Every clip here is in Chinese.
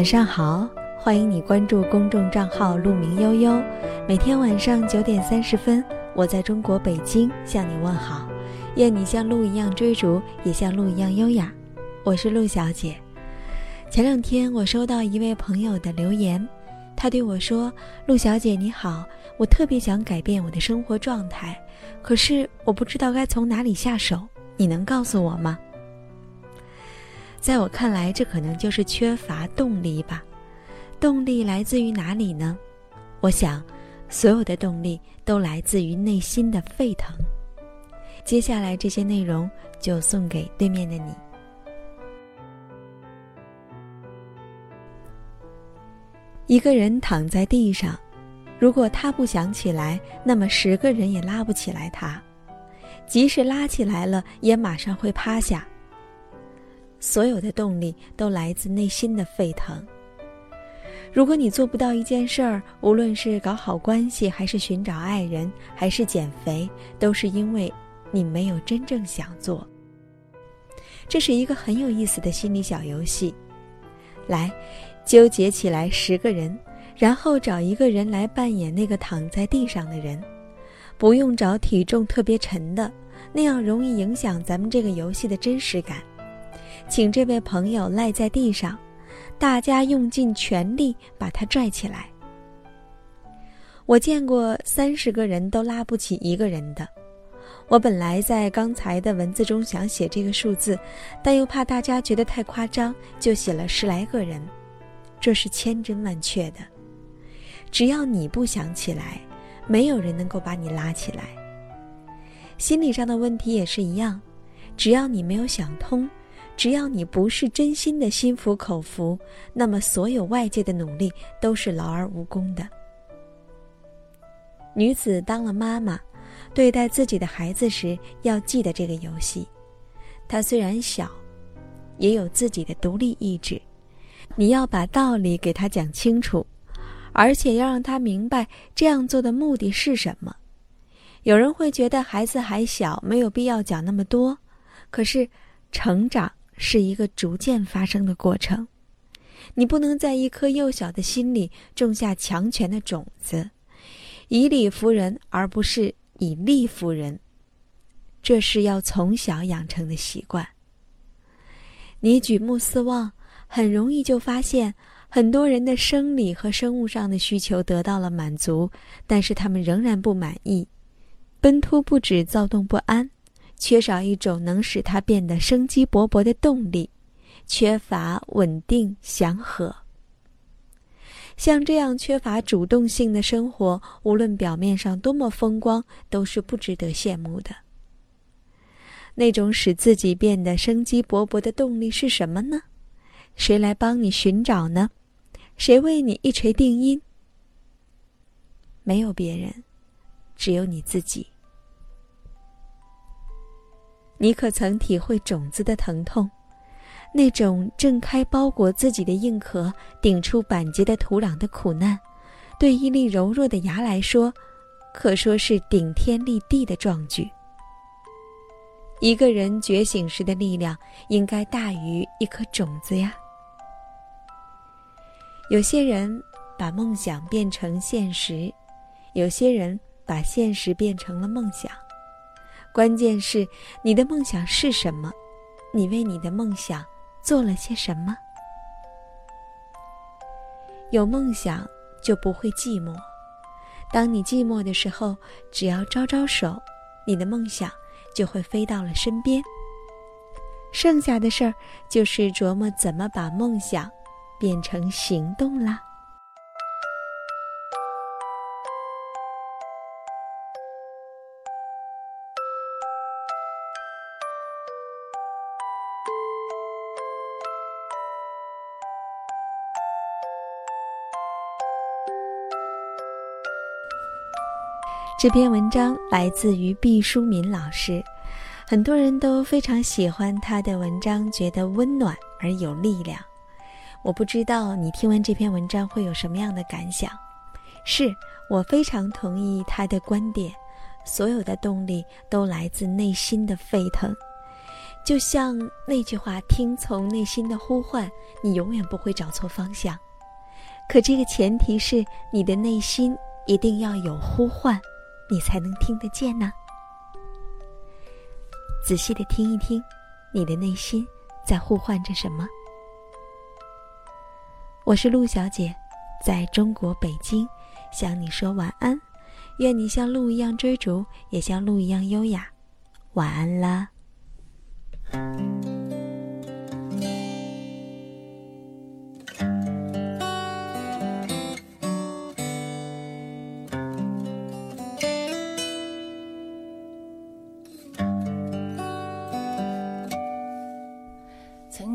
晚上好，欢迎你关注公众账号“鹿鸣悠悠”。每天晚上九点三十分，我在中国北京向你问好。愿你像鹿一样追逐，也像鹿一样优雅。我是鹿小姐。前两天我收到一位朋友的留言，他对我说：“鹿小姐你好，我特别想改变我的生活状态，可是我不知道该从哪里下手，你能告诉我吗？”在我看来，这可能就是缺乏动力吧。动力来自于哪里呢？我想，所有的动力都来自于内心的沸腾。接下来这些内容就送给对面的你。一个人躺在地上，如果他不想起来，那么十个人也拉不起来他；即使拉起来了，也马上会趴下。所有的动力都来自内心的沸腾。如果你做不到一件事儿，无论是搞好关系，还是寻找爱人，还是减肥，都是因为你没有真正想做。这是一个很有意思的心理小游戏。来，纠结起来十个人，然后找一个人来扮演那个躺在地上的人，不用找体重特别沉的，那样容易影响咱们这个游戏的真实感。请这位朋友赖在地上，大家用尽全力把他拽起来。我见过三十个人都拉不起一个人的。我本来在刚才的文字中想写这个数字，但又怕大家觉得太夸张，就写了十来个人。这是千真万确的。只要你不想起来，没有人能够把你拉起来。心理上的问题也是一样，只要你没有想通。只要你不是真心的心服口服，那么所有外界的努力都是劳而无功的。女子当了妈妈，对待自己的孩子时要记得这个游戏。他虽然小，也有自己的独立意志。你要把道理给他讲清楚，而且要让他明白这样做的目的是什么。有人会觉得孩子还小，没有必要讲那么多。可是，成长。是一个逐渐发生的过程，你不能在一颗幼小的心里种下强权的种子，以理服人而不是以利服人，这是要从小养成的习惯。你举目四望，很容易就发现，很多人的生理和生物上的需求得到了满足，但是他们仍然不满意，奔突不止，躁动不安。缺少一种能使他变得生机勃勃的动力，缺乏稳定祥和。像这样缺乏主动性的生活，无论表面上多么风光，都是不值得羡慕的。那种使自己变得生机勃勃的动力是什么呢？谁来帮你寻找呢？谁为你一锤定音？没有别人，只有你自己。你可曾体会种子的疼痛？那种挣开包裹自己的硬壳，顶出板结的土壤的苦难，对一粒柔弱的芽来说，可说是顶天立地的壮举。一个人觉醒时的力量，应该大于一颗种子呀。有些人把梦想变成现实，有些人把现实变成了梦想。关键是你的梦想是什么？你为你的梦想做了些什么？有梦想就不会寂寞。当你寂寞的时候，只要招招手，你的梦想就会飞到了身边。剩下的事儿就是琢磨怎么把梦想变成行动啦。这篇文章来自于毕淑敏老师，很多人都非常喜欢他的文章，觉得温暖而有力量。我不知道你听完这篇文章会有什么样的感想？是我非常同意他的观点，所有的动力都来自内心的沸腾。就像那句话：“听从内心的呼唤，你永远不会找错方向。”可这个前提是你的内心一定要有呼唤，你才能听得见呢。仔细的听一听，你的内心在呼唤着什么？我是陆小姐，在中国北京，向你说晚安。愿你像鹿一样追逐，也像鹿一样优雅。晚安啦。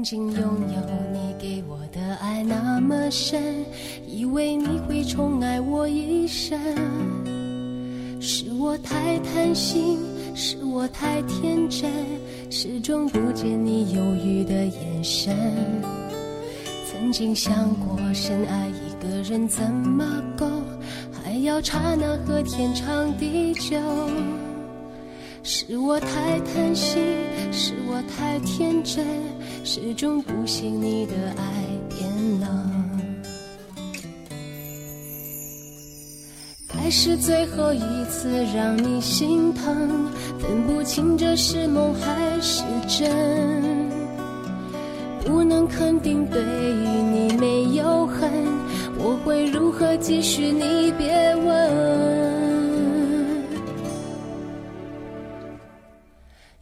曾经拥有你给我的爱那么深，以为你会宠爱我一生。是我太贪心，是我太天真，始终不见你犹豫的眼神。曾经想过深爱一个人怎么够，还要刹那和天长地久。是我太贪心，是我太天真，始终不信你的爱变冷。该是最后一次让你心疼，分不清这是梦还是真。不能肯定对你没有恨，我会如何继续？你别问。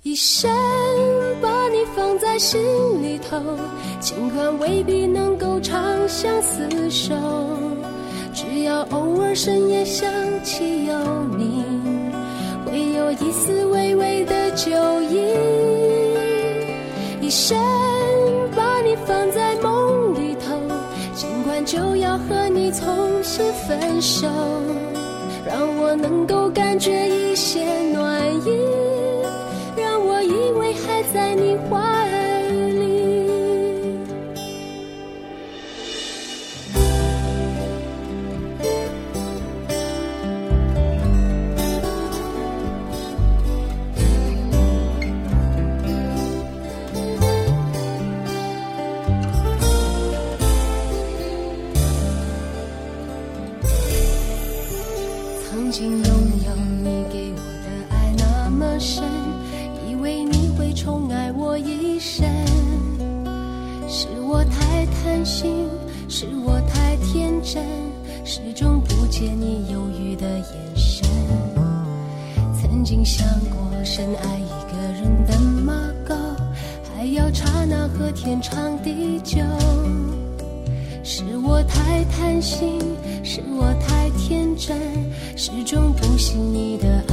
一生在心里头，尽管未必能够长相厮守。只要偶尔深夜想起有你，会有一丝微微的酒意。一生把你放在梦里头，尽管就要和你从新分手，让我能够感觉一些暖意，让我以为还在你怀。心，是我太天真，始终不见你犹豫的眼神。曾经想过深爱一个人的马够，还要刹那和天长地久。是我太贪心，是我太天真，始终不信你的爱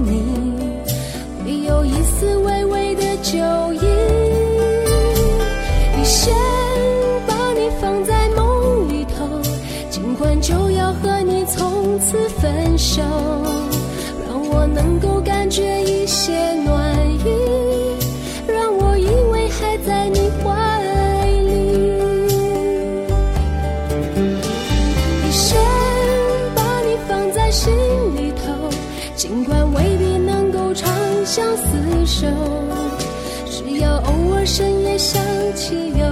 你，丝微微的酒意。一生把你放在梦里头，尽管就要和你从此分手，想起有